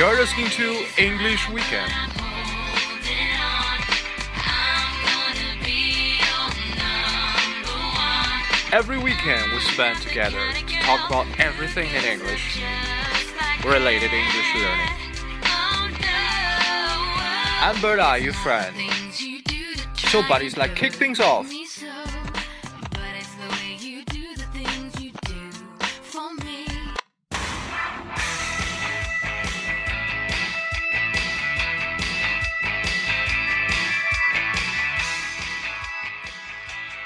You're listening to English Weekend. Every weekend we spend together to talk about everything in English related English learning. I'm Berta, your friend. So, buddies, like kick things off.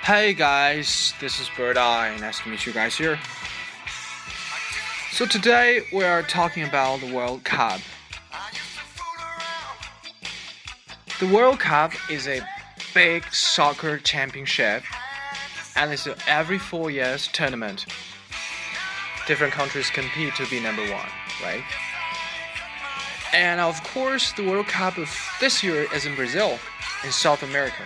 Hey guys, this is Bird Eye. Nice to meet you guys here. So today we are talking about the World Cup. The World Cup is a big soccer championship and it's an every four years tournament. Different countries compete to be number one, right? And of course, the World Cup of this year is in Brazil, in South America.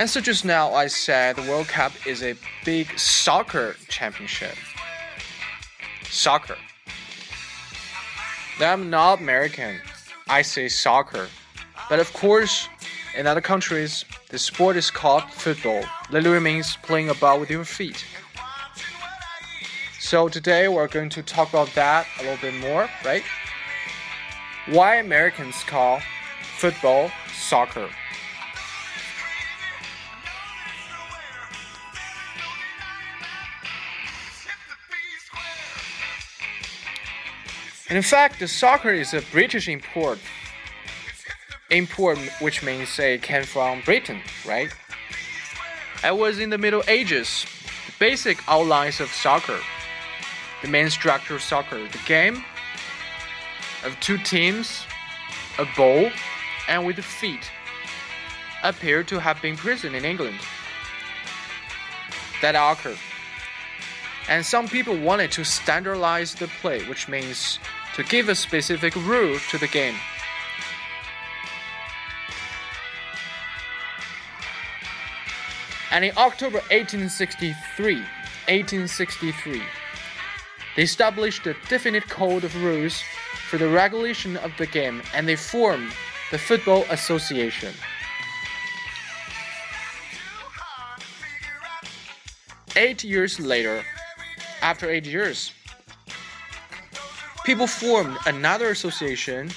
And so just now I said the World Cup is a big soccer championship. Soccer. I'm not American. I say soccer. But of course, in other countries, the sport is called football. Literally means playing a ball with your feet. So today we're going to talk about that a little bit more, right? Why Americans call football soccer. And in fact, the soccer is a British import. Import, which means it came from Britain, right? It was in the Middle Ages. The basic outlines of soccer, the main structure of soccer, the game of two teams, a ball, and with the feet, appear to have been present in England. That occurred. And some people wanted to standardize the play, which means to give a specific rule to the game. And in October 1863, 1863, they established a definite code of rules for the regulation of the game and they formed the Football Association. Eight years later, after eight years, people formed another association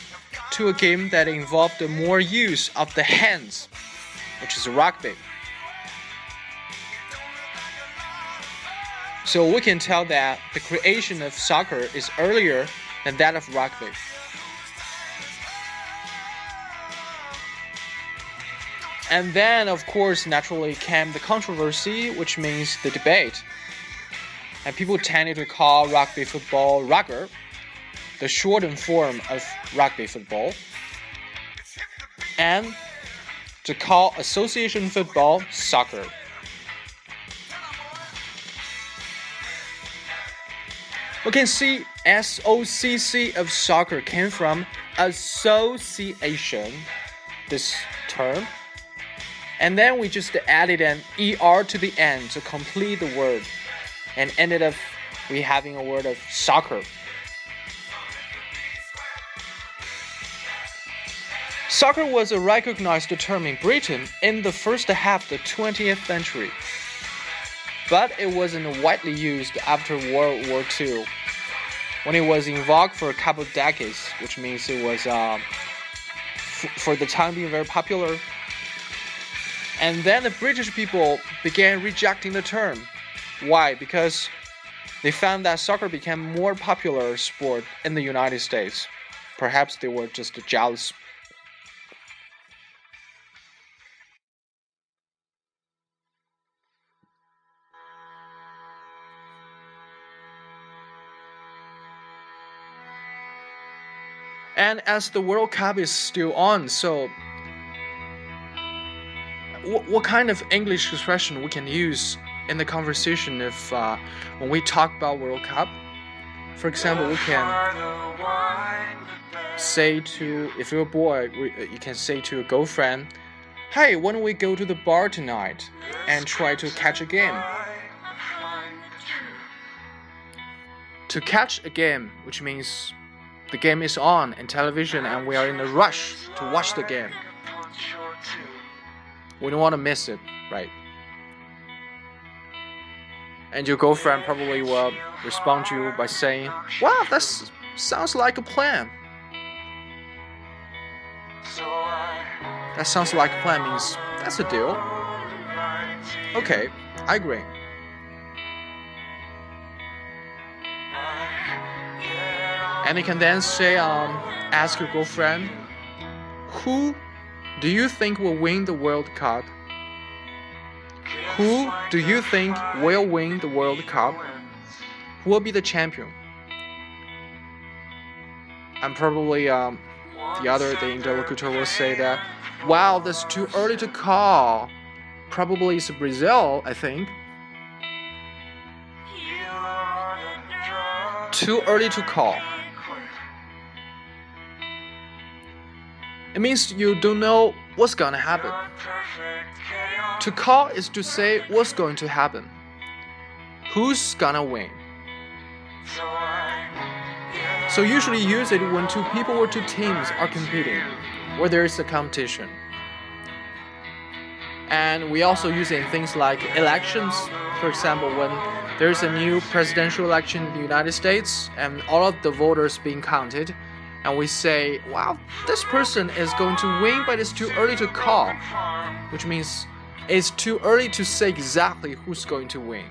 to a game that involved more use of the hands, which is rugby. So we can tell that the creation of soccer is earlier than that of rugby. And then, of course, naturally came the controversy, which means the debate. And people tended to call rugby football rugger the shortened form of rugby football, and to call association football soccer. We can see SOCC of soccer came from association, this term. And then we just added an ER to the end to complete the word and ended up we having a word of soccer. Soccer was a recognized term in Britain in the first half of the 20th century, but it wasn't widely used after World War II, when it was in vogue for a couple of decades, which means it was, uh, for the time being, very popular. And then the British people began rejecting the term. Why? Because they found that soccer became more popular sport in the United States. Perhaps they were just jealous And as the World Cup is still on, so what, what kind of English expression we can use in the conversation if uh, when we talk about World Cup? For example, we can say to if you're a boy, you can say to a girlfriend, "Hey, why don't we go to the bar tonight and try to catch a game?" to catch a game, which means the game is on in television and we are in a rush to watch the game. We don't want to miss it, right? And your girlfriend probably will respond to you by saying, Wow, that sounds like a plan. That sounds like a plan means that's a deal. Okay, I agree. And you can then say, um, ask your girlfriend, who do you think will win the World Cup? Who do you think will win the World Cup? Who will be the champion? And probably um, the other, the interlocutor will say that, wow, that's too early to call. Probably it's Brazil, I think. Too early to call. It means you don't know what's gonna happen. To call is to say what's going to happen. Who's gonna win? So usually use it when two people or two teams are competing, where there is a competition. And we also use it in things like elections. For example, when there's a new presidential election in the United States and all of the voters being counted, and we say, wow, this person is going to win, but it's too early to call, which means it's too early to say exactly who's going to win.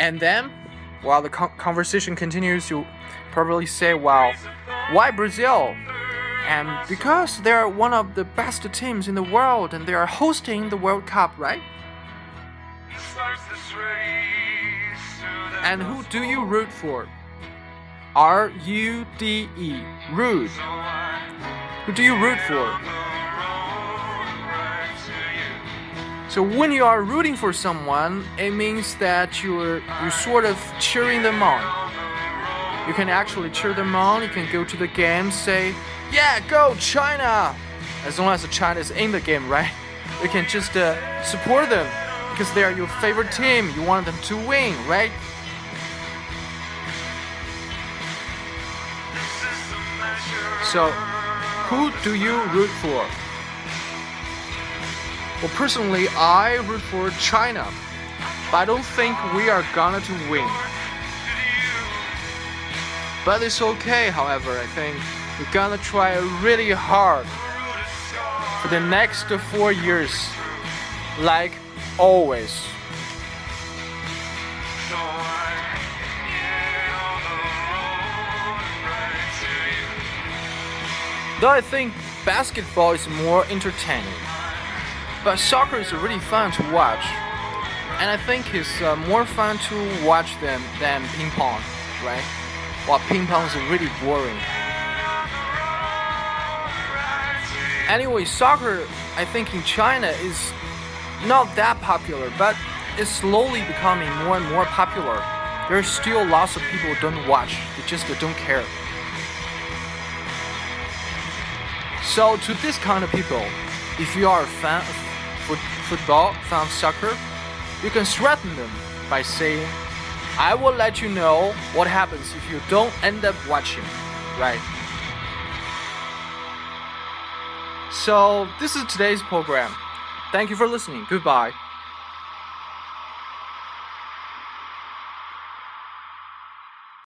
And then, while the conversation continues, you probably say, wow, why Brazil? And because they're one of the best teams in the world and they are hosting the World Cup, right? And who do you root for? R U D E. Root. Who do you root for? So when you are rooting for someone, it means that you're you're sort of cheering them on. You can actually cheer them on. You can go to the game, say, "Yeah, go China!" As long as the China is in the game, right? You can just uh, support them because they are your favorite team. You want them to win, right? So, who do you root for? Well, personally, I root for China, but I don't think we are gonna to win. But it's okay, however, I think we're gonna try really hard for the next four years, like always. Though I think basketball is more entertaining, but soccer is really fun to watch, and I think it's uh, more fun to watch them than ping pong, right? While ping pong is really boring. Anyway, soccer, I think in China is not that popular, but it's slowly becoming more and more popular. There are still lots of people who don't watch, they just don't care. So to this kind of people, if you are a fan of foot football, fan of soccer, you can threaten them by saying, I will let you know what happens if you don't end up watching, right? So this is today's program. Thank you for listening. Goodbye.